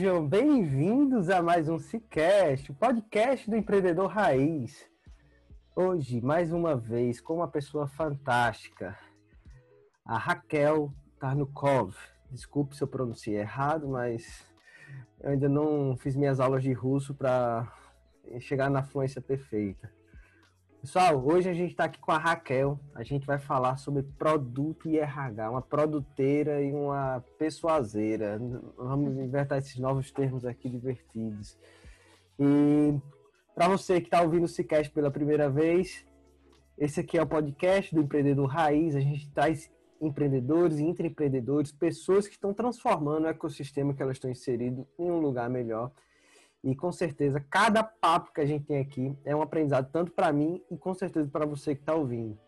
Sejam bem-vindos a mais um Cicast, o podcast do empreendedor raiz. Hoje, mais uma vez, com uma pessoa fantástica, a Raquel Tarnukov. Desculpe se eu pronunciei errado, mas eu ainda não fiz minhas aulas de russo para chegar na fluência perfeita. Pessoal, hoje a gente está aqui com a Raquel. A gente vai falar sobre produto e RH, uma produteira e uma persuaseira. Vamos inventar esses novos termos aqui divertidos. E para você que está ouvindo o Cicast pela primeira vez, esse aqui é o podcast do Empreendedor Raiz. A gente traz empreendedores e intraempreendedores, pessoas que estão transformando o ecossistema que elas estão inseridas em um lugar melhor. E com certeza, cada papo que a gente tem aqui é um aprendizado tanto para mim e com certeza para você que está ouvindo.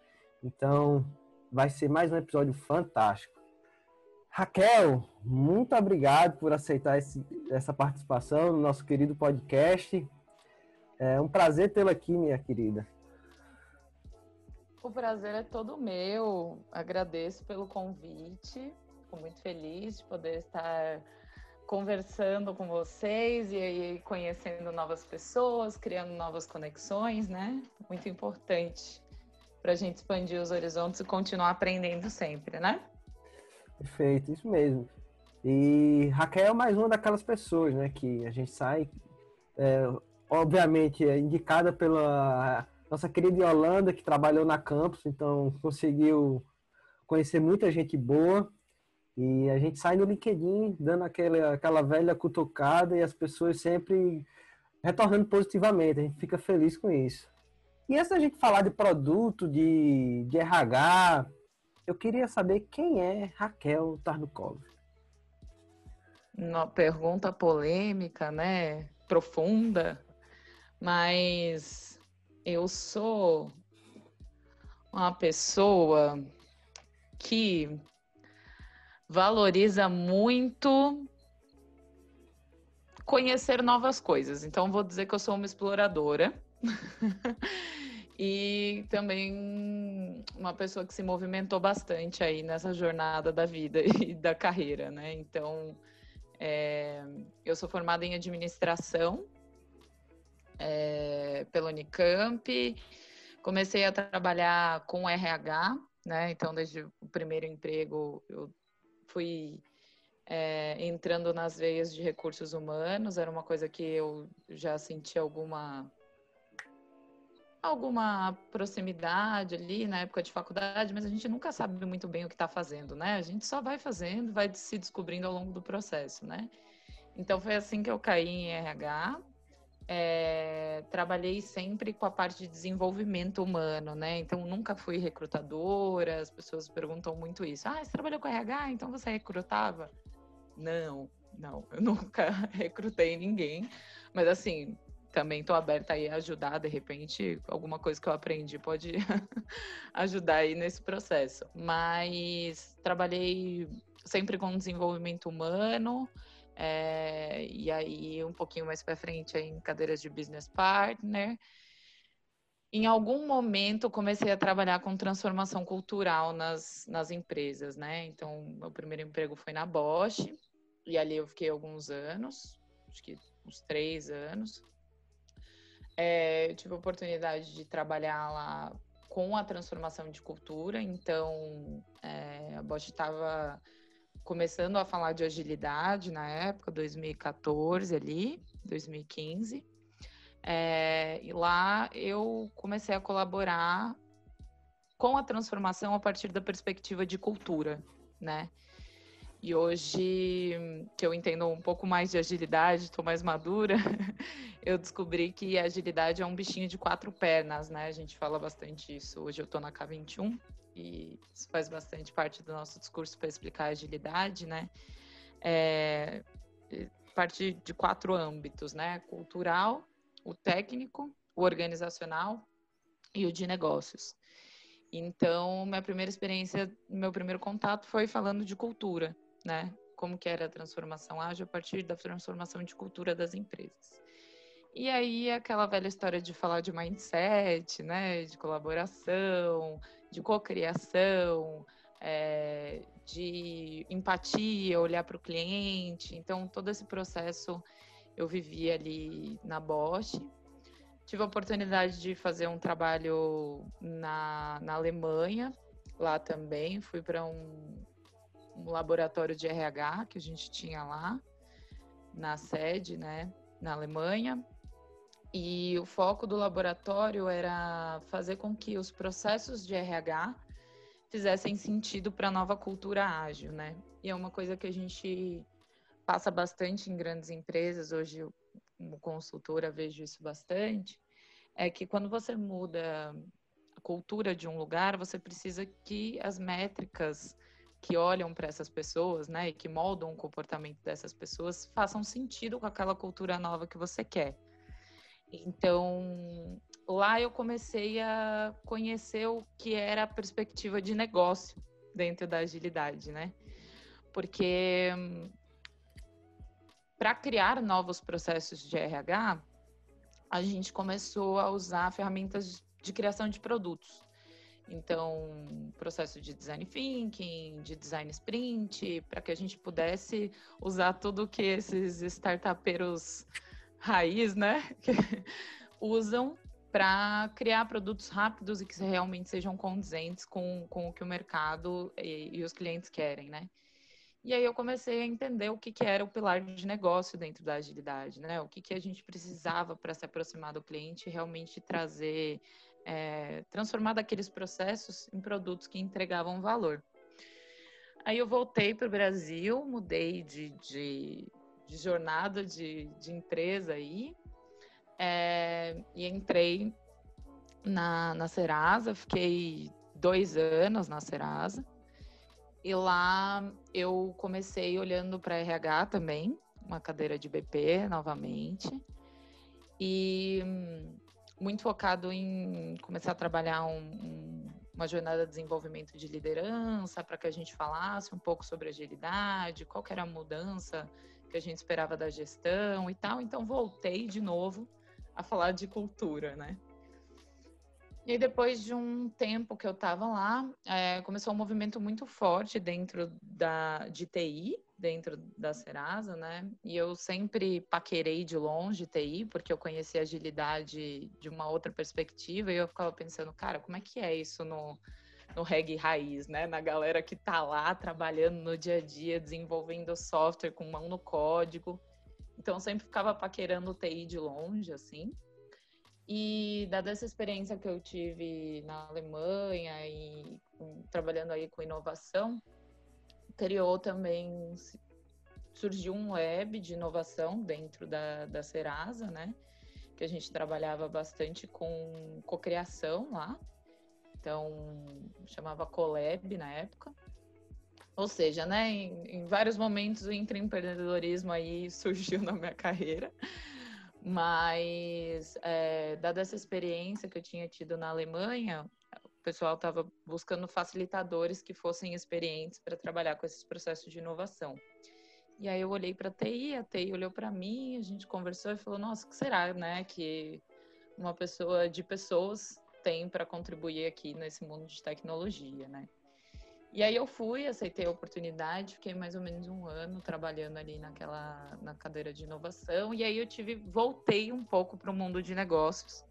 Então, vai ser mais um episódio fantástico. Raquel, muito obrigado por aceitar esse, essa participação no nosso querido podcast. É um prazer tê-la aqui, minha querida. O prazer é todo meu. Agradeço pelo convite. Fico muito feliz de poder estar conversando com vocês e aí conhecendo novas pessoas, criando novas conexões, né? Muito importante para a gente expandir os horizontes e continuar aprendendo sempre, né? Perfeito, isso mesmo. E Raquel é mais uma daquelas pessoas, né, que a gente sai, é, obviamente, é indicada pela nossa querida Yolanda, que trabalhou na campus, então conseguiu conhecer muita gente boa e a gente sai no LinkedIn dando aquela, aquela velha cutucada e as pessoas sempre retornando positivamente. A gente fica feliz com isso. E antes da gente falar de produto, de, de RH, eu queria saber quem é Raquel Tarnukov. Uma pergunta polêmica, né? Profunda. Mas eu sou uma pessoa que valoriza muito conhecer novas coisas. Então, vou dizer que eu sou uma exploradora. e também uma pessoa que se movimentou bastante aí nessa jornada da vida e da carreira, né? Então, é, eu sou formada em administração é, pela Unicamp, comecei a trabalhar com RH, né? Então, desde o primeiro emprego, eu fui é, entrando nas veias de recursos humanos, era uma coisa que eu já senti alguma alguma proximidade ali na época de faculdade, mas a gente nunca sabe muito bem o que está fazendo, né? A gente só vai fazendo, vai se descobrindo ao longo do processo, né? Então foi assim que eu caí em RH. É, trabalhei sempre com a parte de desenvolvimento humano, né? Então nunca fui recrutadora. As pessoas perguntam muito isso. Ah, você trabalhou com RH, então você recrutava? Não, não, eu nunca recrutei ninguém. Mas assim, também estou aberta aí a ajudar, de repente, alguma coisa que eu aprendi pode ajudar aí nesse processo. Mas trabalhei sempre com desenvolvimento humano. É, e aí, um pouquinho mais para frente, em cadeiras de business partner. em algum momento comecei a trabalhar com transformação cultural nas, nas empresas, né? Então, meu primeiro emprego foi na Bosch, e ali eu fiquei alguns anos, acho que uns três anos. É, eu tive a oportunidade de trabalhar lá com a transformação de cultura, então é, a Bosch estava começando a falar de agilidade na época, 2014 ali, 2015. É, e lá eu comecei a colaborar com a transformação a partir da perspectiva de cultura, né? E hoje, que eu entendo um pouco mais de agilidade, estou mais madura, eu descobri que a agilidade é um bichinho de quatro pernas, né? A gente fala bastante isso. Hoje eu estou na K21 e isso faz bastante parte do nosso discurso para explicar a agilidade, né? É, parte de quatro âmbitos, né? Cultural, o técnico, o organizacional e o de negócios. Então, minha primeira experiência, meu primeiro contato foi falando de cultura, né? Como que era a transformação ágil a partir da transformação de cultura das empresas. E aí, aquela velha história de falar de mindset, né? De colaboração, de cocriação, é, de empatia, olhar para o cliente. Então, todo esse processo eu vivi ali na Bosch. Tive a oportunidade de fazer um trabalho na, na Alemanha, lá também. Fui para um, um laboratório de RH que a gente tinha lá, na sede, né, na Alemanha. E o foco do laboratório era fazer com que os processos de RH fizessem sentido para a nova cultura ágil, né? E é uma coisa que a gente passa bastante em grandes empresas, hoje eu, como consultora vejo isso bastante, é que quando você muda a cultura de um lugar, você precisa que as métricas que olham para essas pessoas, né, e que moldam o comportamento dessas pessoas, façam sentido com aquela cultura nova que você quer. Então, lá eu comecei a conhecer o que era a perspectiva de negócio dentro da agilidade, né? Porque para criar novos processos de RH, a gente começou a usar ferramentas de criação de produtos. Então, processo de design thinking, de design sprint, para que a gente pudesse usar tudo que esses startupeiros raiz, né, usam para criar produtos rápidos e que realmente sejam condizentes com, com o que o mercado e, e os clientes querem, né? E aí eu comecei a entender o que, que era o pilar de negócio dentro da agilidade, né? O que, que a gente precisava para se aproximar do cliente e realmente trazer, é, transformar daqueles processos em produtos que entregavam valor. Aí eu voltei para o Brasil, mudei de, de, de jornada de, de, empresa aí é, e entrei na, na Serasa, fiquei dois anos na Serasa. E lá eu comecei olhando para RH também, uma cadeira de BP novamente. E muito focado em começar a trabalhar um, um, uma jornada de desenvolvimento de liderança, para que a gente falasse um pouco sobre agilidade, qual era a mudança que a gente esperava da gestão e tal. Então voltei de novo a falar de cultura, né? E depois de um tempo que eu estava lá, é, começou um movimento muito forte dentro da, de TI, dentro da Serasa, né? E eu sempre paquerei de longe TI, porque eu conheci agilidade de uma outra perspectiva, e eu ficava pensando, cara, como é que é isso no, no reggae raiz, né? Na galera que tá lá trabalhando no dia a dia, desenvolvendo software com mão no código. Então, eu sempre ficava paquerando TI de longe, assim. E dada essa experiência que eu tive na Alemanha e trabalhando aí com inovação, criou também surgiu um web de inovação dentro da, da Serasa, né? Que a gente trabalhava bastante com cocriação lá. Então, chamava Colab na época. Ou seja, né, em, em vários momentos o empreendedorismo aí surgiu na minha carreira. Mas, é, dada essa experiência que eu tinha tido na Alemanha, pessoal estava buscando facilitadores que fossem experientes para trabalhar com esses processos de inovação. E aí eu olhei para a TI, a TI olhou para mim, a gente conversou e falou: Nossa, o que será, né? Que uma pessoa de pessoas tem para contribuir aqui nesse mundo de tecnologia, né? E aí eu fui, aceitei a oportunidade, fiquei mais ou menos um ano trabalhando ali naquela na cadeira de inovação e aí eu tive voltei um pouco para o mundo de negócios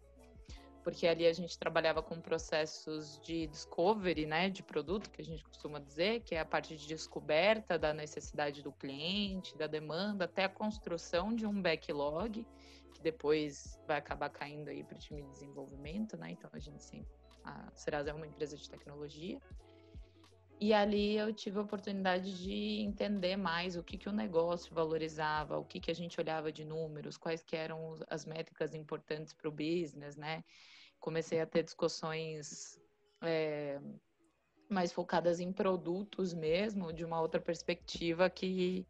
porque ali a gente trabalhava com processos de discovery, né, de produto, que a gente costuma dizer, que é a parte de descoberta da necessidade do cliente, da demanda, até a construção de um backlog, que depois vai acabar caindo aí para o time de desenvolvimento, né? Então a gente sempre, a Serasa é uma empresa de tecnologia. E ali eu tive a oportunidade de entender mais o que, que o negócio valorizava, o que, que a gente olhava de números, quais que eram as métricas importantes para o business, né? Comecei a ter discussões é, mais focadas em produtos mesmo, de uma outra perspectiva que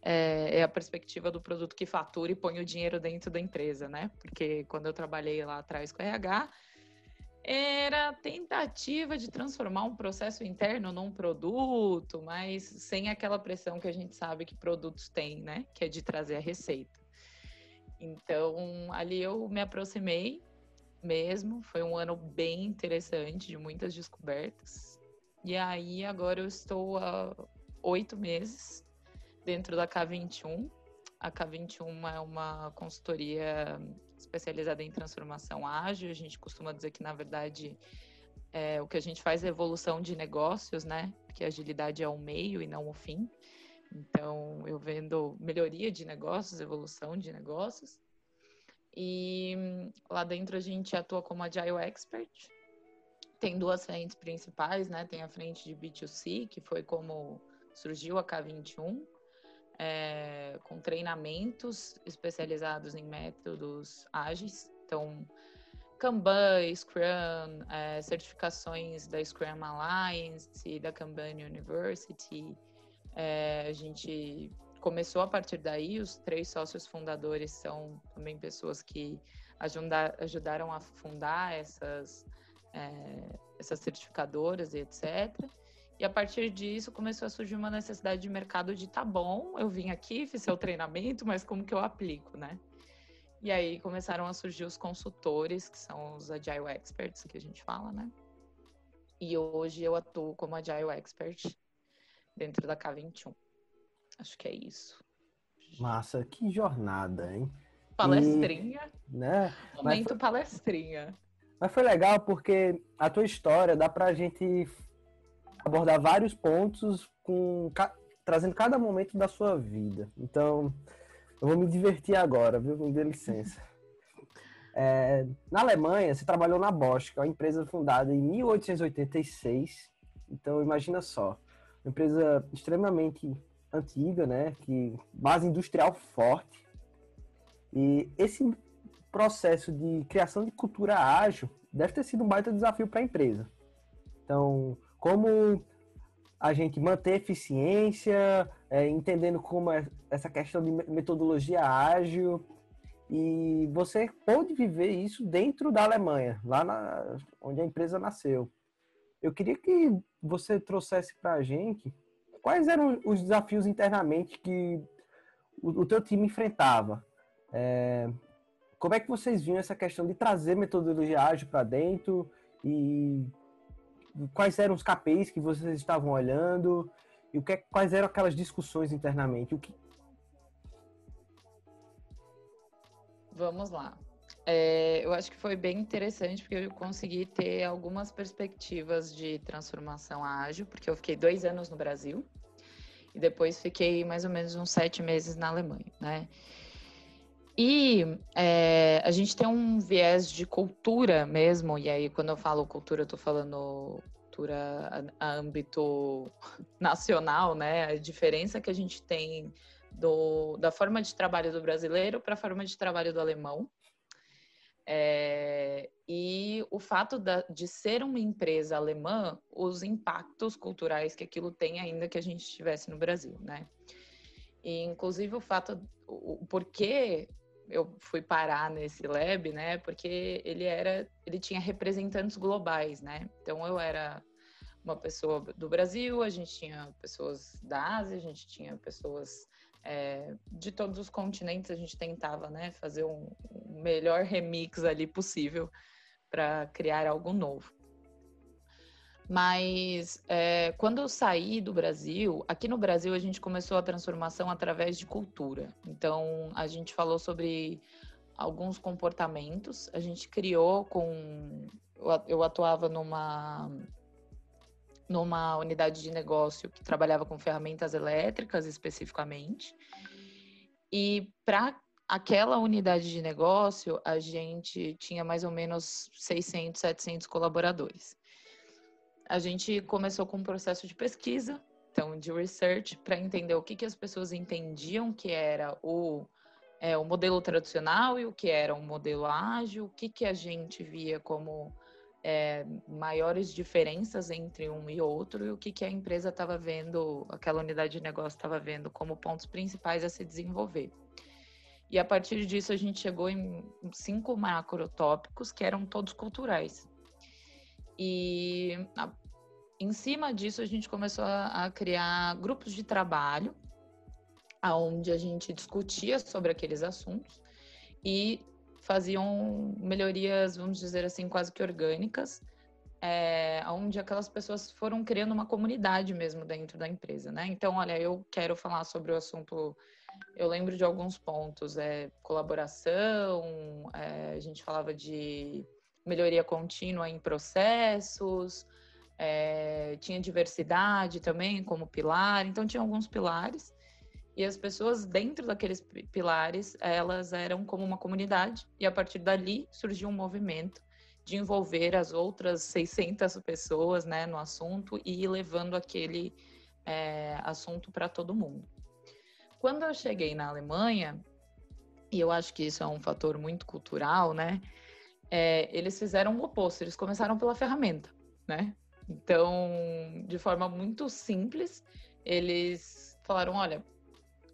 é, é, a perspectiva do produto que fatura e põe o dinheiro dentro da empresa, né? Porque quando eu trabalhei lá atrás com RH, era tentativa de transformar um processo interno num produto, mas sem aquela pressão que a gente sabe que produtos têm, né? Que é de trazer a receita. Então, ali eu me aproximei mesmo, foi um ano bem interessante, de muitas descobertas. E aí, agora eu estou há oito meses dentro da K21. A K21 é uma consultoria especializada em transformação ágil. A gente costuma dizer que, na verdade, é, o que a gente faz é evolução de negócios, né? Porque agilidade é o meio e não o fim. Então, eu vendo melhoria de negócios, evolução de negócios. E lá dentro a gente atua como Agile Expert. Tem duas frentes principais, né? Tem a frente de B2C, que foi como surgiu a K21, é, com treinamentos especializados em métodos ágeis. Então, Kanban, Scrum, é, certificações da Scrum Alliance, da Kanban University. É, a gente começou a partir daí, os três sócios fundadores são também pessoas que ajudaram a fundar essas, é, essas certificadoras e etc. E a partir disso começou a surgir uma necessidade de mercado de tá bom, eu vim aqui, fiz seu treinamento, mas como que eu aplico, né? E aí começaram a surgir os consultores, que são os Agile Experts que a gente fala, né? E hoje eu atuo como Agile Expert dentro da K21. Acho que é isso. Massa, que jornada, hein? Palestrinha. E, né? Momento foi... palestrinha. Mas foi legal porque a tua história dá pra gente abordar vários pontos com trazendo cada momento da sua vida. Então, eu vou me divertir agora, viu? Me dê licença. É, na Alemanha, você trabalhou na Bosch, que é uma empresa fundada em 1886. Então, imagina só, uma empresa extremamente antiga, né? Que base industrial forte. E esse processo de criação de cultura ágil deve ter sido um baita desafio para a empresa. Então, como a gente manter eficiência, é, entendendo como é essa questão de metodologia ágil. E você pôde viver isso dentro da Alemanha, lá na, onde a empresa nasceu. Eu queria que você trouxesse para a gente quais eram os desafios internamente que o, o teu time enfrentava. É, como é que vocês viam essa questão de trazer metodologia ágil para dentro e quais eram os KPIs que vocês estavam olhando e o que, quais eram aquelas discussões internamente? O que... Vamos lá. É, eu acho que foi bem interessante porque eu consegui ter algumas perspectivas de transformação ágil, porque eu fiquei dois anos no Brasil e depois fiquei mais ou menos uns sete meses na Alemanha, né? E é, a gente tem um viés de cultura mesmo, e aí quando eu falo cultura, eu tô falando cultura a, âmbito nacional, né? A diferença que a gente tem do, da forma de trabalho do brasileiro para a forma de trabalho do alemão. É, e o fato da, de ser uma empresa alemã, os impactos culturais que aquilo tem ainda que a gente estivesse no Brasil, né? E, inclusive o fato, o, o porquê eu fui parar nesse lab, né? Porque ele era, ele tinha representantes globais, né? Então eu era uma pessoa do Brasil, a gente tinha pessoas da Ásia, a gente tinha pessoas é, de todos os continentes a gente tentava né, fazer um, um melhor remix ali possível para criar algo novo. Mas é, quando eu saí do Brasil, aqui no Brasil a gente começou a transformação através de cultura. Então a gente falou sobre alguns comportamentos. A gente criou com. Eu atuava numa numa unidade de negócio que trabalhava com ferramentas elétricas especificamente. E para aquela unidade de negócio, a gente tinha mais ou menos 600, 700 colaboradores. A gente começou com um processo de pesquisa, então de research, para entender o que, que as pessoas entendiam que era o, é, o modelo tradicional e o que era um modelo ágil, o que, que a gente via como é, maiores diferenças entre um e outro e o que, que a empresa estava vendo, aquela unidade de negócio estava vendo como pontos principais a se desenvolver. E a partir disso a gente chegou em cinco macrotópicos que eram todos culturais. E a, em cima disso a gente começou a, a criar grupos de trabalho, aonde a gente discutia sobre aqueles assuntos e faziam melhorias, vamos dizer assim, quase que orgânicas, é, onde aquelas pessoas foram criando uma comunidade mesmo dentro da empresa, né? Então, olha, eu quero falar sobre o assunto. Eu lembro de alguns pontos, é colaboração, é, a gente falava de melhoria contínua em processos, é, tinha diversidade também como pilar, então tinha alguns pilares. E as pessoas dentro daqueles pilares, elas eram como uma comunidade, e a partir dali surgiu um movimento de envolver as outras 600 pessoas né, no assunto e ir levando aquele é, assunto para todo mundo. Quando eu cheguei na Alemanha, e eu acho que isso é um fator muito cultural, né? É, eles fizeram o oposto, eles começaram pela ferramenta, né? Então, de forma muito simples, eles falaram: olha,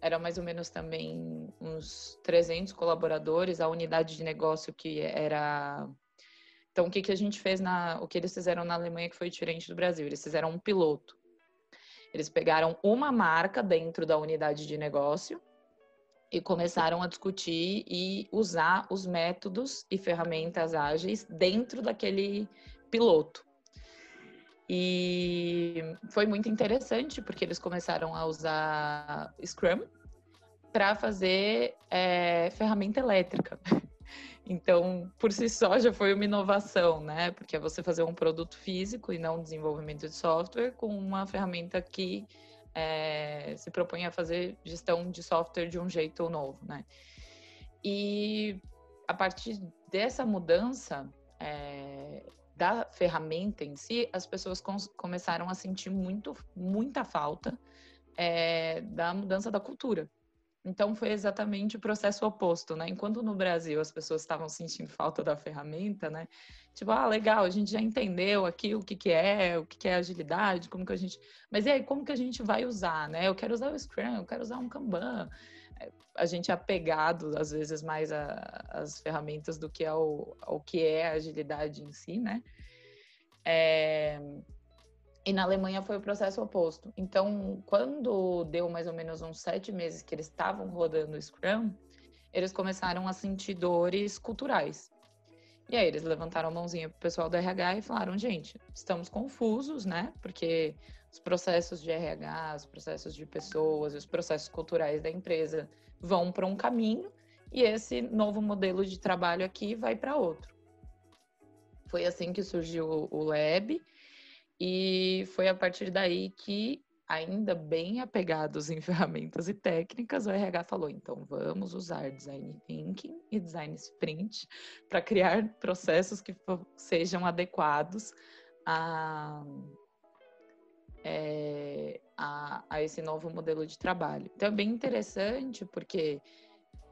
era mais ou menos também uns 300 colaboradores, a unidade de negócio que era. Então, o que, que a gente fez na. O que eles fizeram na Alemanha que foi diferente do Brasil? Eles fizeram um piloto. Eles pegaram uma marca dentro da unidade de negócio e começaram a discutir e usar os métodos e ferramentas ágeis dentro daquele piloto. E foi muito interessante porque eles começaram a usar Scrum para fazer é, ferramenta elétrica. Então, por si só, já foi uma inovação, né? Porque é você fazer um produto físico e não desenvolvimento de software com uma ferramenta que é, se propõe a fazer gestão de software de um jeito novo, né? E a partir dessa mudança, é, da ferramenta em si, as pessoas começaram a sentir muito, muita falta é, da mudança da cultura. Então foi exatamente o processo oposto, né? Enquanto no Brasil as pessoas estavam sentindo falta da ferramenta, né? Tipo, ah, legal, a gente já entendeu aqui o que, que é, o que, que é agilidade, como que a gente. Mas e aí, como que a gente vai usar, né? Eu quero usar o Scrum, eu quero usar um Kanban. A gente é apegado, às vezes, mais às ferramentas do que ao, ao que é a agilidade em si, né? É... E na Alemanha foi o processo oposto. Então, quando deu mais ou menos uns sete meses que eles estavam rodando o Scrum, eles começaram a sentir dores culturais. E aí eles levantaram a mãozinha pro pessoal do RH e falaram, gente, estamos confusos, né? Porque os processos de RH, os processos de pessoas, os processos culturais da empresa vão para um caminho e esse novo modelo de trabalho aqui vai para outro. Foi assim que surgiu o Lab e foi a partir daí que, ainda bem apegados em ferramentas e técnicas, o RH falou: então vamos usar design thinking e design sprint para criar processos que sejam adequados a, é, a, a, esse novo modelo de trabalho. Então é bem interessante porque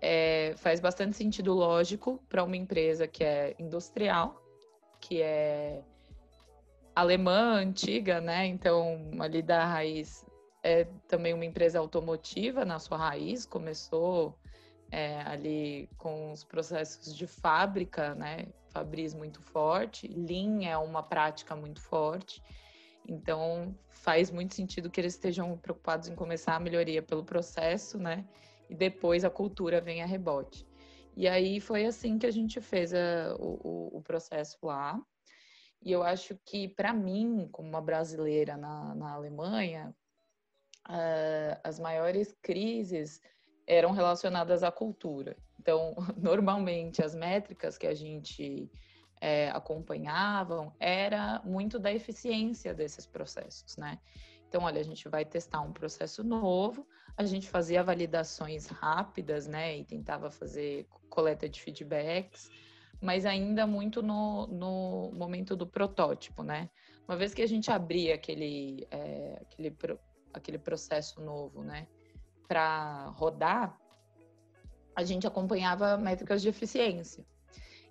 é, faz bastante sentido lógico para uma empresa que é industrial, que é alemã antiga, né? Então, ali da raiz é também uma empresa automotiva na sua raiz, começou é, ali com os processos de fábrica, né? Fabris muito forte, Lean é uma prática muito forte. Então, faz muito sentido que eles estejam preocupados em começar a melhoria pelo processo, né? E depois a cultura vem a rebote. E aí foi assim que a gente fez a, o, o, processo lá. E eu acho que, para mim, como uma brasileira na, na Alemanha, uh, as maiores crises eram relacionadas à cultura. Então, normalmente, as métricas que a gente é, acompanhavam era muito da eficiência desses processos, né? Então, olha, a gente vai testar um processo novo, a gente fazia validações rápidas, né? E tentava fazer coleta de feedbacks, mas ainda muito no, no momento do protótipo, né? Uma vez que a gente abria aquele, é, aquele, aquele processo novo, né? Para rodar, a gente acompanhava métricas de eficiência.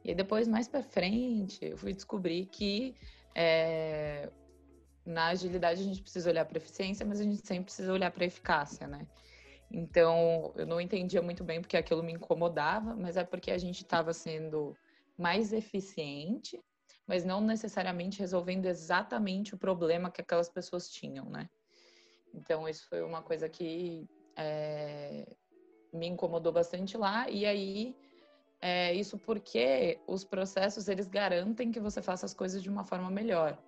E depois, mais para frente, eu fui descobrir que é, na agilidade a gente precisa olhar para eficiência, mas a gente sempre precisa olhar para eficácia, né? Então, eu não entendia muito bem porque aquilo me incomodava, mas é porque a gente estava sendo mais eficiente, mas não necessariamente resolvendo exatamente o problema que aquelas pessoas tinham, né? Então, isso foi uma coisa que é, me incomodou bastante lá. E aí, é, isso porque os processos eles garantem que você faça as coisas de uma forma melhor,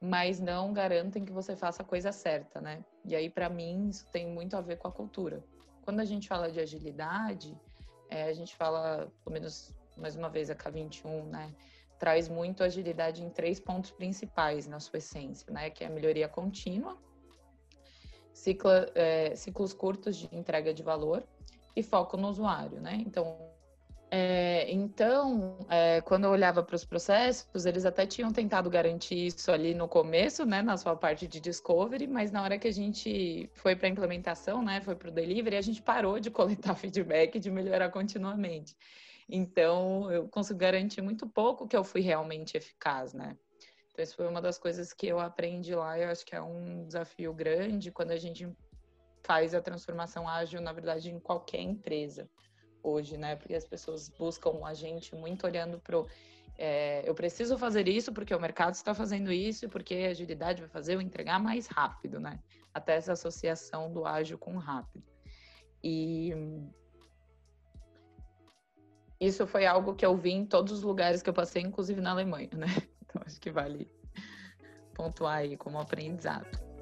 mas não garantem que você faça a coisa certa, né? E aí para mim isso tem muito a ver com a cultura. Quando a gente fala de agilidade, é, a gente fala, pelo menos mais uma vez a K21, né? Traz muito agilidade em três pontos principais na sua essência, né? Que é a melhoria contínua, é, ciclos curtos de entrega de valor e foco no usuário, né? Então, é, então, é, quando eu olhava para os processos, eles até tinham tentado garantir isso ali no começo, né, na sua parte de discovery, mas na hora que a gente foi para a implementação, né, foi para o delivery, a gente parou de coletar feedback e de melhorar continuamente. Então, eu consigo garantir muito pouco que eu fui realmente eficaz, né? Então, isso foi uma das coisas que eu aprendi lá. Eu acho que é um desafio grande quando a gente faz a transformação ágil, na verdade, em qualquer empresa hoje, né? Porque as pessoas buscam a gente muito olhando pro é, eu preciso fazer isso porque o mercado está fazendo isso e porque a agilidade vai fazer eu entregar mais rápido, né? Até essa associação do ágil com rápido. E isso foi algo que eu vi em todos os lugares que eu passei, inclusive na Alemanha, né? Então acho que vale pontuar aí como aprendizado.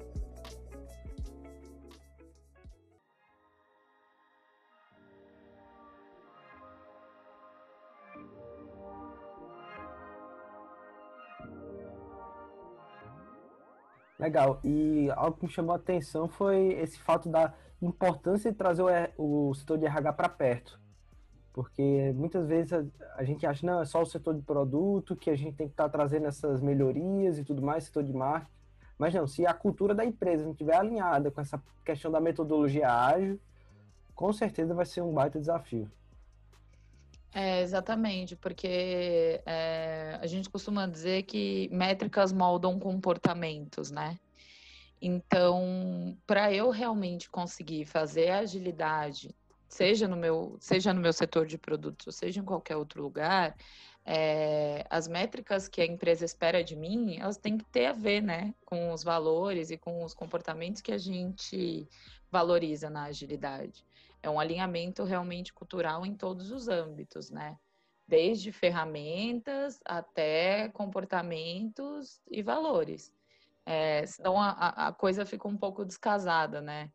Legal. E algo que me chamou a atenção foi esse fato da importância de trazer o, o setor de RH para perto. Porque muitas vezes a, a, gente acha, não, é só o setor de produto, que a gente tem que estar tá trazendo essas melhorias e tudo mais, setor de marketing. Mas não, se a cultura da empresa não estiver alinhada com essa questão da metodologia ágil, com certeza vai ser um baita desafio. É, exatamente, porque é, a gente costuma dizer que métricas moldam comportamentos, né? Então, para eu realmente conseguir fazer a agilidade, seja no meu, seja no meu setor de produtos, seja em qualquer outro lugar, é, as métricas que a empresa espera de mim, elas têm que ter a ver, né, com os valores e com os comportamentos que a gente valoriza na agilidade é um alinhamento realmente cultural em todos os âmbitos, né? Desde ferramentas até comportamentos e valores. É, senão a, a coisa fica um pouco descasada, né?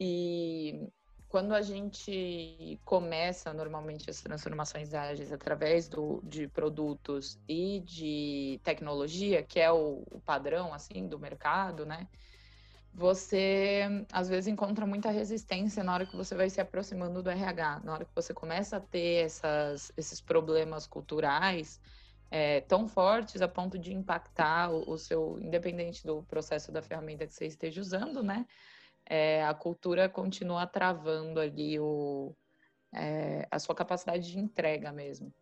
E quando a gente começa normalmente as transformações ágeis através do, de produtos e de tecnologia, que é o, o padrão assim do mercado, né? Você às vezes encontra muita resistência na hora que você vai se aproximando do RH, na hora que você começa a ter essas, esses problemas culturais é, tão fortes a ponto de impactar o, o, seu, independente do processo da ferramenta que você esteja usando, né? É, a cultura continua travando ali o, é, a sua capacidade de entrega mesmo.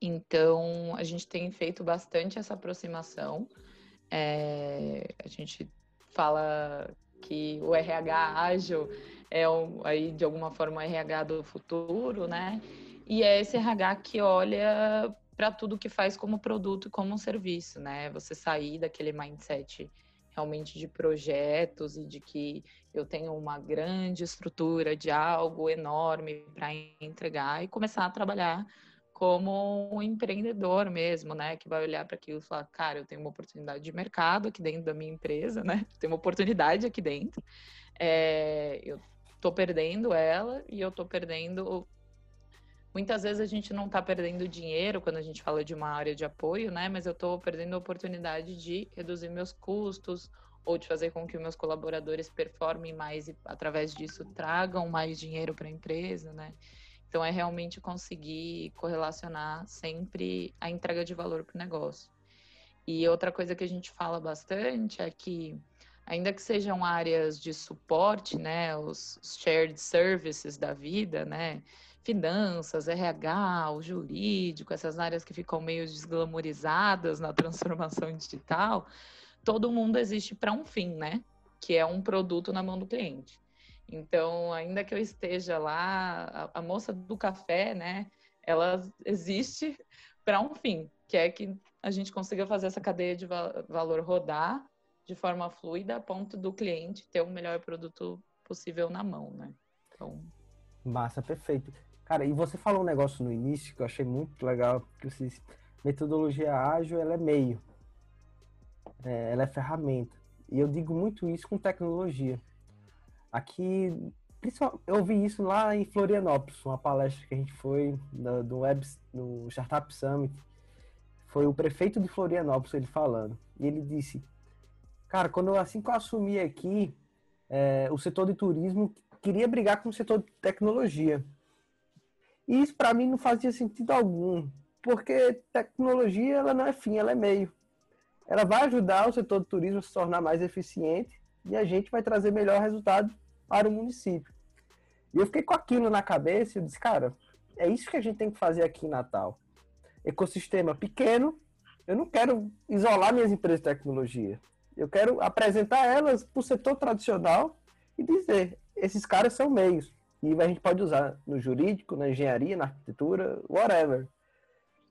Então, a gente tem feito bastante essa aproximação. É, a gente fala que o RH ágil é um, aí de alguma forma o RH do futuro, né? E é esse RH que olha para tudo que faz como produto e como um serviço, né? Você sair daquele mindset realmente de projetos e de que eu tenho uma grande estrutura de algo enorme para entregar e começar a trabalhar como um empreendedor mesmo, né? Que vai olhar para aquilo e falar, cara, eu tenho uma oportunidade de mercado aqui dentro da minha empresa, né? Tenho uma oportunidade aqui dentro. É, eu tô perdendo ela e eu tô perdendo. Muitas vezes a gente não tá perdendo dinheiro quando a gente fala de uma área de apoio, né? Mas eu tô perdendo a oportunidade de reduzir meus custos ou de fazer com que meus colaboradores performem mais e através disso tragam mais dinheiro para a empresa, né? Então, é realmente conseguir correlacionar sempre a entrega de valor para o negócio. E outra coisa que a gente fala bastante é que, ainda que sejam áreas de suporte, né, os shared services da vida, né, finanças, RH, o jurídico, essas áreas que ficam meio desglamorizadas na transformação digital, todo mundo existe para um fim, né? Que é um produto na mão do cliente. Então, ainda que eu esteja lá, a, a moça do café, né, ela existe para um fim, que é que a gente consiga fazer essa cadeia de va valor rodar de forma fluida a ponto do cliente ter o melhor produto possível na mão, né? Então... Massa, perfeito. Cara, e você falou um negócio no início que eu achei muito legal, que você metodologia ágil, ela é meio, é, ela é ferramenta. E eu digo muito isso com tecnologia. Aqui, eu ouvi isso lá em Florianópolis, uma palestra que a gente foi no, do Web, no Startup Summit. Foi o prefeito de Florianópolis ele falando. E ele disse: Cara, quando assim que eu assumi aqui, é, o setor de turismo queria brigar com o setor de tecnologia. E isso para mim não fazia sentido algum, porque tecnologia ela não é fim, ela é meio. Ela vai ajudar o setor de turismo a se tornar mais eficiente e a gente vai trazer melhor resultado para o município. E eu fiquei com aquilo na cabeça e disse, cara, é isso que a gente tem que fazer aqui em Natal. Ecossistema pequeno, eu não quero isolar minhas empresas de tecnologia. Eu quero apresentar elas para o setor tradicional e dizer, esses caras são meios. E a gente pode usar no jurídico, na engenharia, na arquitetura, whatever.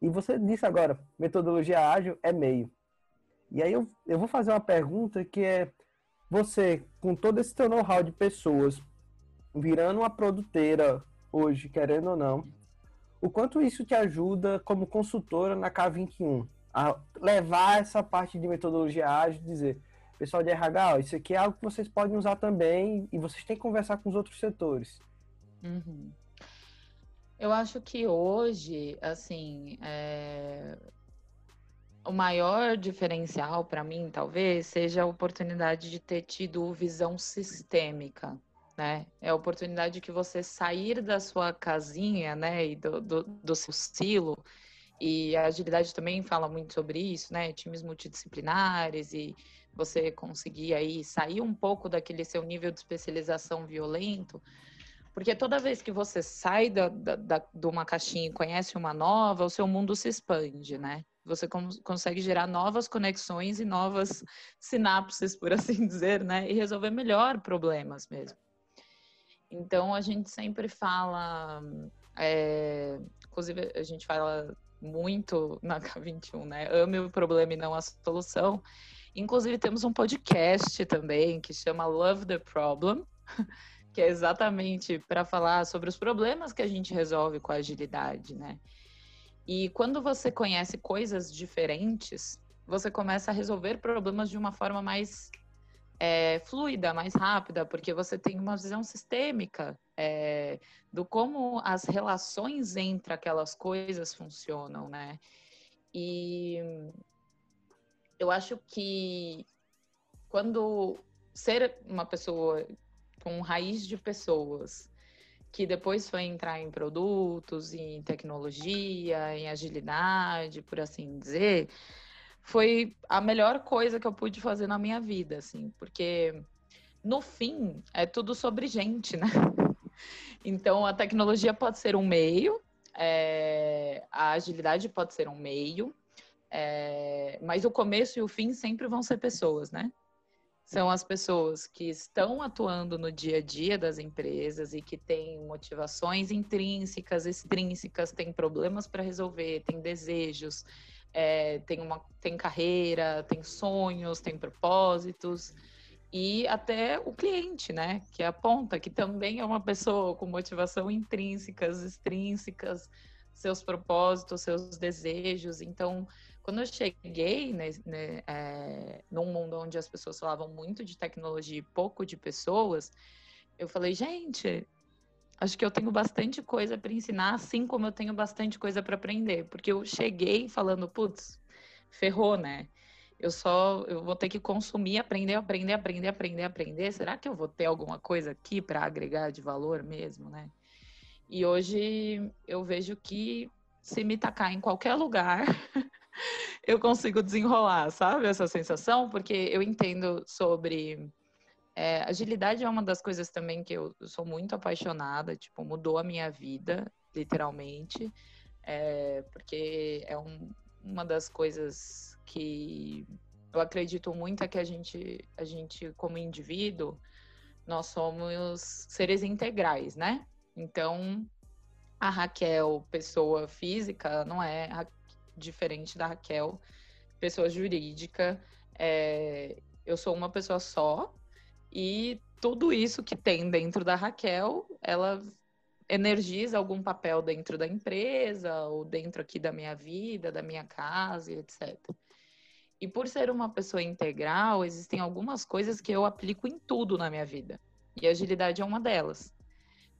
E você disse agora, metodologia ágil é meio. E aí eu, eu vou fazer uma pergunta que é você, com todo esse teu know-how de pessoas, virando uma produteira hoje, querendo ou não, o quanto isso te ajuda como consultora na K21 a levar essa parte de metodologia ágil, dizer, pessoal de RH, ó, isso aqui é algo que vocês podem usar também e vocês têm que conversar com os outros setores. Uhum. Eu acho que hoje, assim, é o maior diferencial para mim, talvez, seja a oportunidade de ter tido visão sistêmica, né? É a oportunidade que você sair da sua casinha, né, e do, do, do seu silo, e a agilidade também fala muito sobre isso, né? Times multidisciplinares e você conseguir aí sair um pouco daquele seu nível de especialização violento, porque toda vez que você sai da, da, da, de uma caixinha e conhece uma nova, o seu mundo se expande, né? Você consegue gerar novas conexões e novas sinapses, por assim dizer, né? E resolver melhor problemas mesmo. Então, a gente sempre fala, é, inclusive a gente fala muito na K21, né? Ame o problema e não a solução. Inclusive, temos um podcast também que chama Love the Problem, que é exatamente para falar sobre os problemas que a gente resolve com a agilidade, né? E quando você conhece coisas diferentes, você começa a resolver problemas de uma forma mais é, fluida, mais rápida, porque você tem uma visão sistêmica é, do como as relações entre aquelas coisas funcionam, né? E eu acho que quando ser uma pessoa com raiz de pessoas que depois foi entrar em produtos, em tecnologia, em agilidade, por assim dizer, foi a melhor coisa que eu pude fazer na minha vida, assim, porque no fim é tudo sobre gente, né? Então a tecnologia pode ser um meio, é, a agilidade pode ser um meio, é, mas o começo e o fim sempre vão ser pessoas, né? São as pessoas que estão atuando no dia a dia das empresas e que têm motivações intrínsecas, extrínsecas, têm problemas para resolver, têm desejos, é, tem, uma, tem carreira, tem sonhos, tem propósitos. E até o cliente, né? Que é a ponta, que também é uma pessoa com motivação intrínsecas, extrínsecas, seus propósitos, seus desejos. Então, quando eu cheguei né, né, é, num mundo onde as pessoas falavam muito de tecnologia e pouco de pessoas, eu falei, gente, acho que eu tenho bastante coisa para ensinar, assim como eu tenho bastante coisa para aprender. Porque eu cheguei falando, putz, ferrou, né? Eu só eu vou ter que consumir, aprender, aprender, aprender, aprender, aprender. Será que eu vou ter alguma coisa aqui para agregar de valor mesmo, né? E hoje eu vejo que se me tacar em qualquer lugar, eu consigo desenrolar, sabe? Essa sensação, porque eu entendo sobre. É, agilidade é uma das coisas também que eu, sou muito apaixonada, tipo, mudou a minha vida, literalmente, é, porque é um, uma das coisas que eu acredito muito é que a gente, a gente como indivíduo, nós somos seres integrais, né? Então, a Raquel, pessoa física, não é diferente da Raquel, pessoa jurídica. É, eu sou uma pessoa só e tudo isso que tem dentro da Raquel, ela energiza algum papel dentro da empresa ou dentro aqui da minha vida, da minha casa, etc. E por ser uma pessoa integral, existem algumas coisas que eu aplico em tudo na minha vida. E agilidade é uma delas.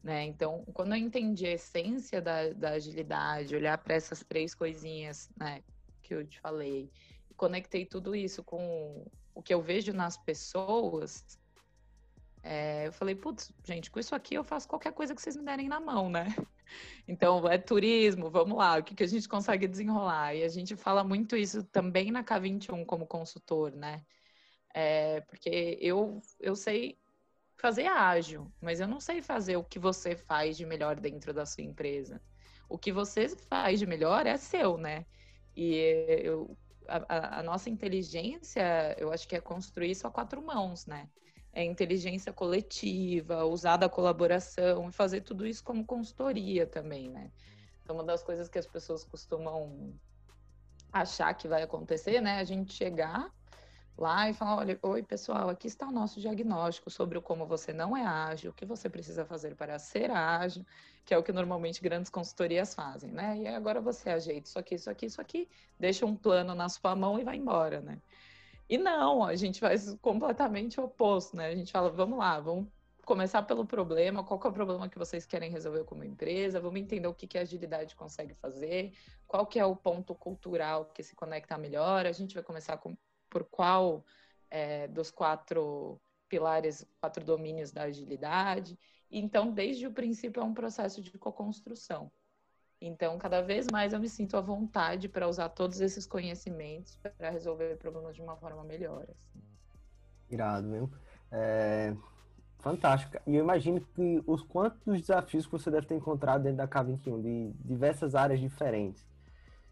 Né? Então, quando eu entendi a essência da, da agilidade, olhar para essas três coisinhas né, que eu te falei, conectei tudo isso com o que eu vejo nas pessoas, é, eu falei, putz, gente, com isso aqui eu faço qualquer coisa que vocês me derem na mão, né? Então, é turismo, vamos lá, o que, que a gente consegue desenrolar? E a gente fala muito isso também na K21 como consultor, né? É, porque eu, eu sei fazer ágil, mas eu não sei fazer o que você faz de melhor dentro da sua empresa. O que você faz de melhor é seu, né? E eu, a, a, nossa inteligência, eu acho que é construir isso a quatro mãos, né? É inteligência coletiva, usar da colaboração e fazer tudo isso como consultoria também, né? Então, uma das coisas que as pessoas costumam achar que vai acontecer, né? A gente chegar lá e falar: olha, oi pessoal, aqui está o nosso diagnóstico sobre como você não é ágil, o que você precisa fazer para ser ágil, que é o que normalmente grandes consultorias fazem, né? E agora você ajeita isso aqui, isso aqui, isso aqui, deixa um plano na sua mão e vai embora, né? E não, a gente faz completamente o oposto, né? A gente fala: vamos lá, vamos começar pelo problema, qual é o problema que vocês querem resolver como empresa, vamos entender o que, que a agilidade consegue fazer, qual que é o ponto cultural que se conecta melhor, a gente vai começar com por qual é, dos quatro pilares, quatro domínios da agilidade. Então, desde o princípio, é um processo de co-construção. Então, cada vez mais eu me sinto à vontade para usar todos esses conhecimentos para resolver problemas de uma forma melhor. Assim. Irado, viu? É... Fantástico. E eu imagino que os quantos desafios que você deve ter encontrado dentro da K21, de diversas áreas diferentes.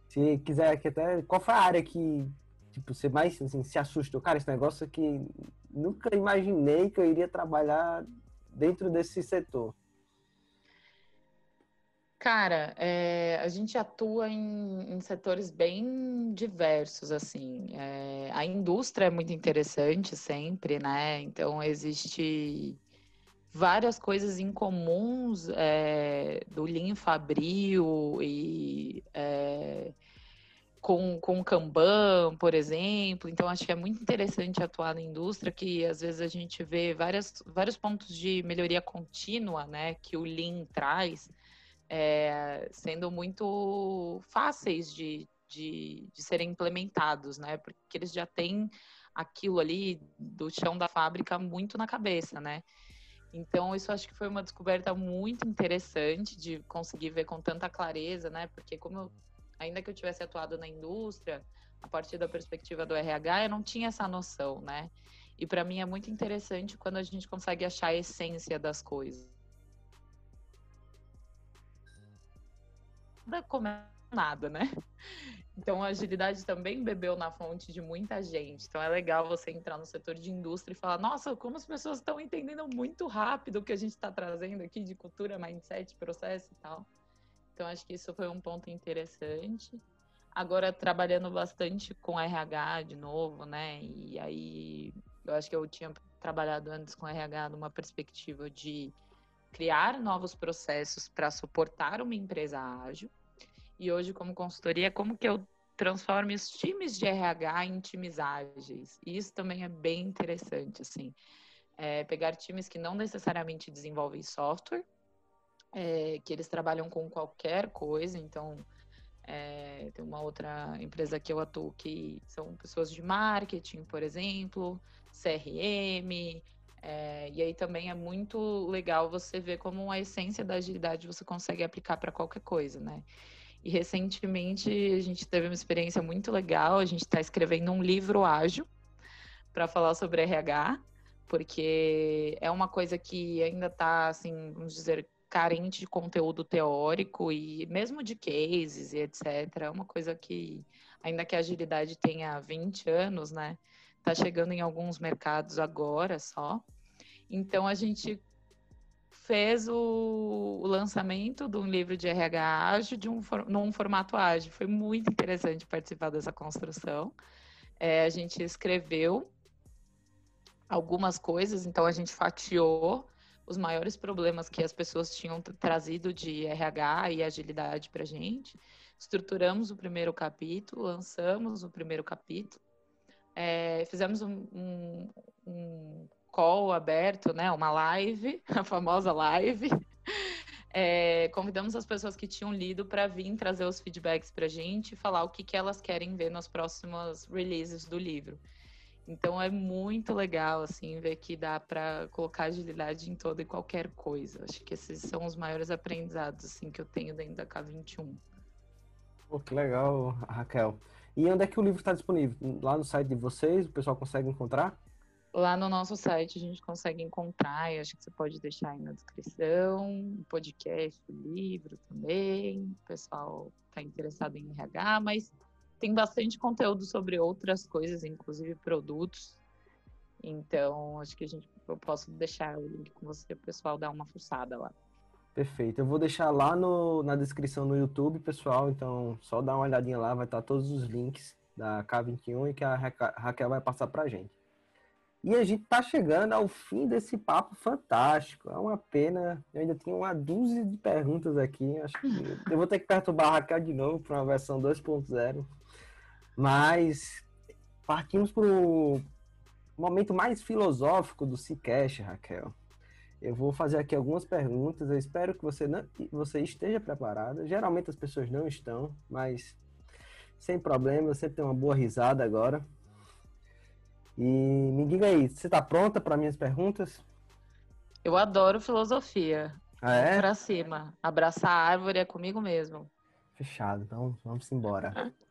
Se quiser até, qual foi a área que tipo, você mais assim, se assustou. Cara, esse negócio aqui nunca imaginei que eu iria trabalhar dentro desse setor. Cara, é, a gente atua em, em, setores bem diversos, assim. É, a indústria é muito interessante sempre, né? Então, existe várias coisas incomuns é, do Lean Fabril e é, com, com Kanban, por exemplo. Então, acho que é muito interessante atuar na indústria, que às vezes a gente vê várias, vários pontos de melhoria contínua, né, que o Lean traz, é, sendo muito fáceis de, de, de serem implementados, né, porque eles já têm aquilo ali do chão da fábrica muito na cabeça, né. Então, isso acho que foi uma descoberta muito interessante de conseguir ver com tanta clareza, né? Porque como eu ainda que eu tivesse atuado na indústria, a partir da perspectiva do RH, eu não tinha essa noção, né? E para mim é muito interessante quando a gente consegue achar a essência das coisas. Nada como nada, né? Então, a agilidade também bebeu na fonte de muita gente. Então, é legal você entrar no setor de indústria e falar: nossa, como as pessoas estão entendendo muito rápido o que a gente está trazendo aqui de cultura, mindset, processo e tal. Então, acho que isso foi um ponto interessante. Agora, trabalhando bastante com RH de novo, né? E aí, eu acho que eu tinha trabalhado antes com RH numa perspectiva de criar novos processos para suportar uma empresa ágil. E hoje, como consultoria, como que eu transformo os times de RH em times ágeis? E isso também é bem interessante, assim. É pegar times que não necessariamente desenvolvem software, é, que eles trabalham com qualquer coisa, então é, tem uma outra empresa que eu atuo que são pessoas de marketing, por exemplo, CRM, é, e aí também é muito legal você ver como a essência da agilidade você consegue aplicar para qualquer coisa, né? E recentemente a gente teve uma experiência muito legal. A gente está escrevendo um livro ágil para falar sobre RH, porque é uma coisa que ainda está, assim, vamos dizer, carente de conteúdo teórico e mesmo de cases e etc. É uma coisa que, ainda que a agilidade tenha 20 anos, né? Está chegando em alguns mercados agora só. Então a gente fez o, o lançamento de um livro de RH ágil de um, num formato ágil. Foi muito interessante participar dessa construção. É, a gente escreveu algumas coisas, então a gente fatiou os maiores problemas que as pessoas tinham trazido de RH e agilidade para a gente. Estruturamos o primeiro capítulo, lançamos o primeiro capítulo, é, fizemos um, um, um call aberto, né? Uma live, a famosa live. É, convidamos as pessoas que tinham lido para vir trazer os feedbacks para a gente falar o que, que elas querem ver nas próximas releases do livro. Então é muito legal assim ver que dá para colocar agilidade em toda e qualquer coisa. Acho que esses são os maiores aprendizados assim que eu tenho dentro da K21. Pô, que legal, Raquel. E onde é que o livro está disponível? Lá no site de vocês, o pessoal consegue encontrar? Lá no nosso site a gente consegue encontrar, e acho que você pode deixar aí na descrição, o podcast, o livro também. O pessoal está interessado em RH, mas tem bastante conteúdo sobre outras coisas, inclusive produtos. Então, acho que a gente, eu posso deixar o link com você, o pessoal dar uma fuçada lá. Perfeito. Eu vou deixar lá no, na descrição no YouTube, pessoal. Então, só dá uma olhadinha lá, vai estar todos os links da K21 e que a Raquel vai passar para a gente. E a gente está chegando ao fim desse papo fantástico. É uma pena. Eu ainda tenho uma dúzia de perguntas aqui. Acho que eu vou ter que perturbar a Raquel de novo para uma versão 2.0. Mas partimos para o momento mais filosófico do Cicast, Raquel. Eu vou fazer aqui algumas perguntas. Eu espero que você, não, você esteja preparada. Geralmente as pessoas não estão, mas sem problema. Você tem uma boa risada agora. E me diga aí, você está pronta para minhas perguntas? Eu adoro filosofia. Ah, é? Pra cima. Abraçar a árvore é comigo mesmo. Fechado, então vamos embora.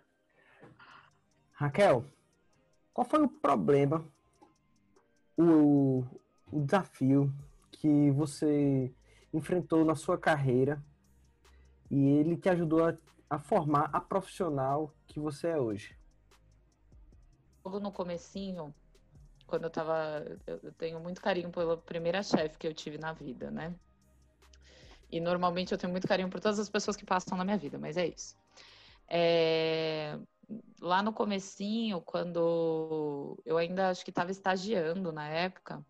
Raquel, qual foi o problema, o, o desafio que você enfrentou na sua carreira e ele te ajudou a, a formar a profissional que você é hoje? logo no comecinho, quando eu tava. Eu tenho muito carinho pela primeira chefe que eu tive na vida, né? E normalmente eu tenho muito carinho por todas as pessoas que passam na minha vida, mas é isso. É, lá no comecinho, quando eu ainda acho que estava estagiando na época,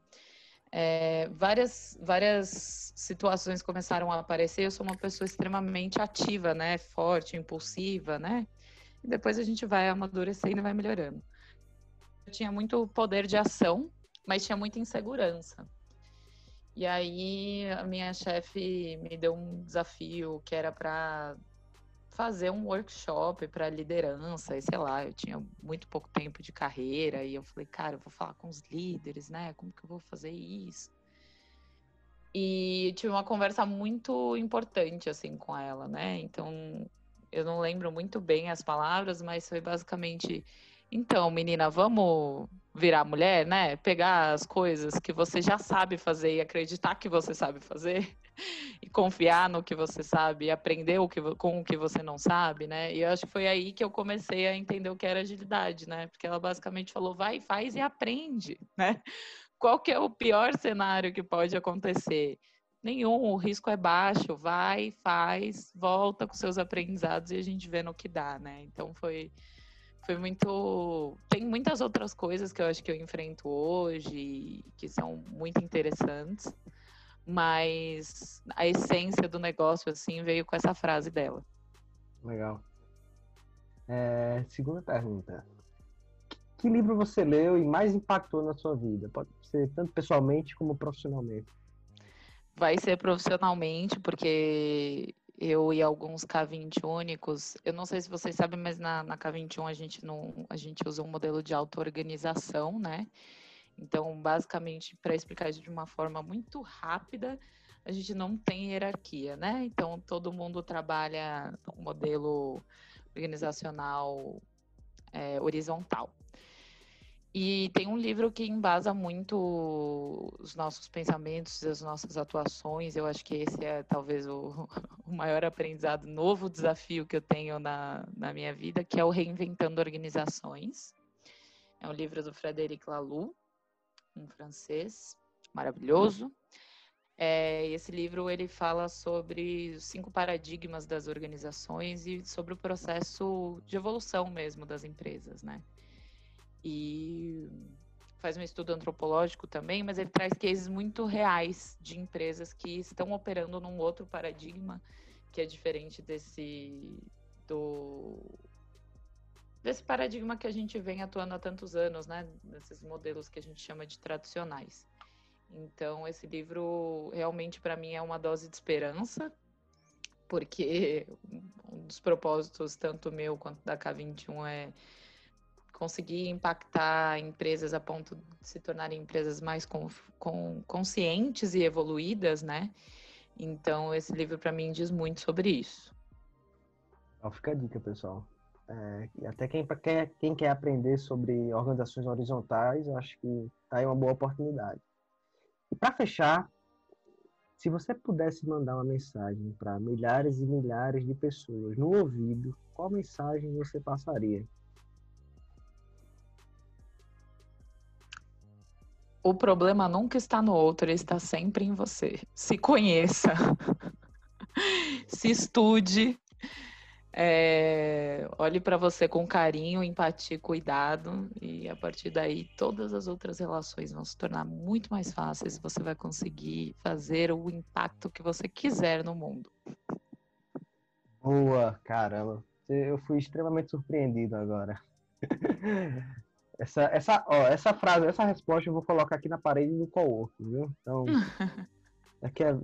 é, várias, várias situações começaram a aparecer. Eu sou uma pessoa extremamente ativa, né? Forte, impulsiva, né? E depois a gente vai amadurecendo e vai melhorando tinha muito poder de ação, mas tinha muita insegurança. E aí a minha chefe me deu um desafio que era para fazer um workshop para liderança, e sei lá, eu tinha muito pouco tempo de carreira e eu falei, cara, eu vou falar com os líderes, né? Como que eu vou fazer isso? E tive uma conversa muito importante assim com ela, né? Então, eu não lembro muito bem as palavras, mas foi basicamente então, menina, vamos virar mulher, né? Pegar as coisas que você já sabe fazer e acreditar que você sabe fazer e confiar no que você sabe e aprender o que, com o que você não sabe, né? E eu acho que foi aí que eu comecei a entender o que era agilidade, né? Porque ela basicamente falou, vai, faz e aprende, né? Qual que é o pior cenário que pode acontecer? Nenhum, o risco é baixo, vai, faz, volta com seus aprendizados e a gente vê no que dá, né? Então foi foi muito. Tem muitas outras coisas que eu acho que eu enfrento hoje que são muito interessantes, mas a essência do negócio assim veio com essa frase dela. Legal. É, segunda pergunta. Que livro você leu e mais impactou na sua vida? Pode ser tanto pessoalmente como profissionalmente. Vai ser profissionalmente, porque eu e alguns K20 únicos. Eu não sei se vocês sabem, mas na, na K21 a gente não a gente usa um modelo de auto-organização, né? Então, basicamente, para explicar isso de uma forma muito rápida, a gente não tem hierarquia, né? Então, todo mundo trabalha um modelo organizacional é, horizontal. E tem um livro que embasa muito os nossos pensamentos as nossas atuações. Eu acho que esse é talvez o, o maior aprendizado, novo desafio que eu tenho na, na minha vida, que é o Reinventando Organizações. É um livro do Frederic Laloux, um francês maravilhoso. É, esse livro ele fala sobre os cinco paradigmas das organizações e sobre o processo de evolução mesmo das empresas, né? E faz um estudo antropológico também, mas ele traz cases muito reais de empresas que estão operando num outro paradigma que é diferente desse do desse paradigma que a gente vem atuando há tantos anos, né? Desses modelos que a gente chama de tradicionais. Então, esse livro realmente para mim é uma dose de esperança, porque um dos propósitos tanto meu quanto da K21 é conseguir impactar empresas a ponto de se tornarem empresas mais com, com conscientes e evoluídas, né? Então, esse livro para mim diz muito sobre isso. Então, fica a dica, pessoal. É, até quem, quem, quem quer aprender sobre organizações horizontais, eu acho que tá aí uma boa oportunidade. E para fechar, se você pudesse mandar uma mensagem para milhares e milhares de pessoas no ouvido, qual mensagem você passaria? O problema nunca está no outro, ele está sempre em você. Se conheça, se estude, é, olhe para você com carinho, empatia, cuidado, e a partir daí todas as outras relações vão se tornar muito mais fáceis. Você vai conseguir fazer o impacto que você quiser no mundo. Boa, caramba. Eu fui extremamente surpreendido agora. Essa, essa, ó, essa frase, essa resposta eu vou colocar aqui na parede do co viu? Então, daqui a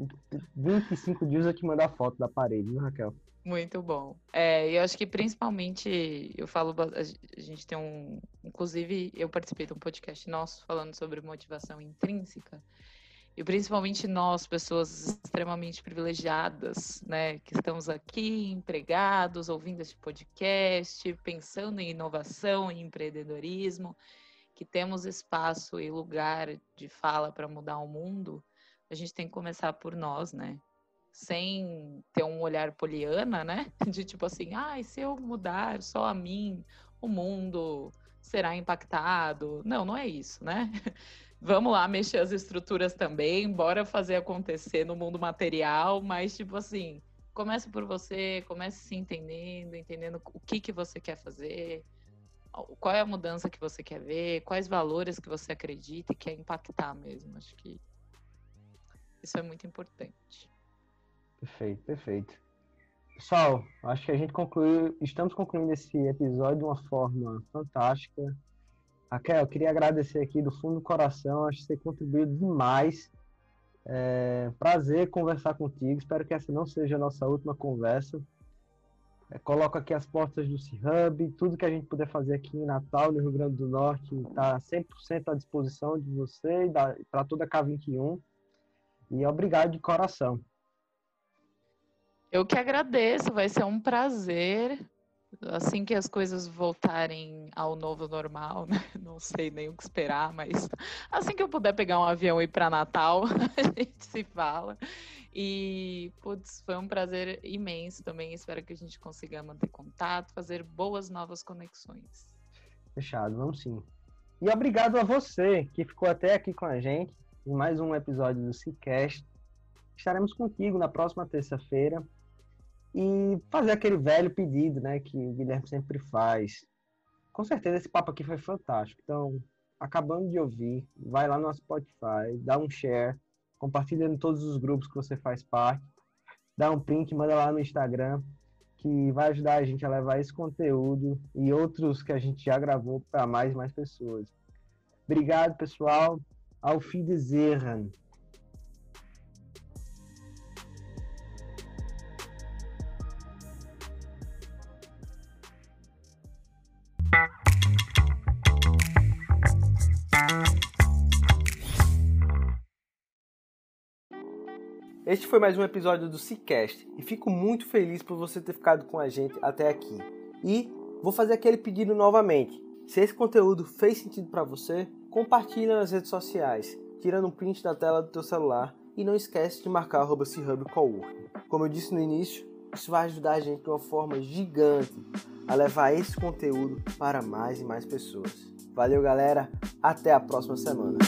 25 dias eu te mandar a foto da parede, viu, Raquel? Muito bom. É, eu acho que principalmente, eu falo, a gente tem um, inclusive eu participei de um podcast nosso falando sobre motivação intrínseca, e principalmente nós, pessoas extremamente privilegiadas, né, que estamos aqui empregados, ouvindo esse podcast, pensando em inovação e empreendedorismo, que temos espaço e lugar de fala para mudar o mundo, a gente tem que começar por nós, né? Sem ter um olhar poliana, né? De tipo assim, ah, se eu mudar só a mim, o mundo será impactado. Não, não é isso, né? Vamos lá mexer as estruturas também, bora fazer acontecer no mundo material, mas tipo assim, comece por você, comece se entendendo, entendendo o que que você quer fazer, qual é a mudança que você quer ver, quais valores que você acredita e quer impactar mesmo. Acho que isso é muito importante. Perfeito, perfeito. Pessoal, acho que a gente concluiu, estamos concluindo esse episódio de uma forma fantástica. Raquel, queria agradecer aqui do fundo do coração, acho que você contribuiu demais. É, prazer conversar contigo. Espero que essa não seja a nossa última conversa. É, coloco aqui as portas do C-Hub, tudo que a gente puder fazer aqui em Natal, no Rio Grande do Norte, está 100% à disposição de você e para toda a K21. E obrigado de coração. Eu que agradeço, vai ser um prazer assim que as coisas voltarem ao novo normal, né? não sei nem o que esperar, mas assim que eu puder pegar um avião e ir para Natal, a gente se fala. E, putz, foi um prazer imenso também. Espero que a gente consiga manter contato, fazer boas novas conexões. Fechado, vamos sim. E obrigado a você que ficou até aqui com a gente em mais um episódio do Cicast. Estaremos contigo na próxima terça-feira e fazer aquele velho pedido, né, que o Guilherme sempre faz. Com certeza esse papo aqui foi fantástico. Então, acabando de ouvir, vai lá no Spotify, dá um share, compartilha em todos os grupos que você faz parte, dá um print, manda lá no Instagram, que vai ajudar a gente a levar esse conteúdo e outros que a gente já gravou para mais e mais pessoas. Obrigado, pessoal. Auf Wiedersehen. Este foi mais um episódio do Cicast e fico muito feliz por você ter ficado com a gente até aqui. E vou fazer aquele pedido novamente. Se esse conteúdo fez sentido para você, compartilha nas redes sociais, tirando um print da tela do teu celular e não esquece de marcar o Coworking. Como eu disse no início, isso vai ajudar a gente de uma forma gigante a levar esse conteúdo para mais e mais pessoas. Valeu, galera. Até a próxima semana.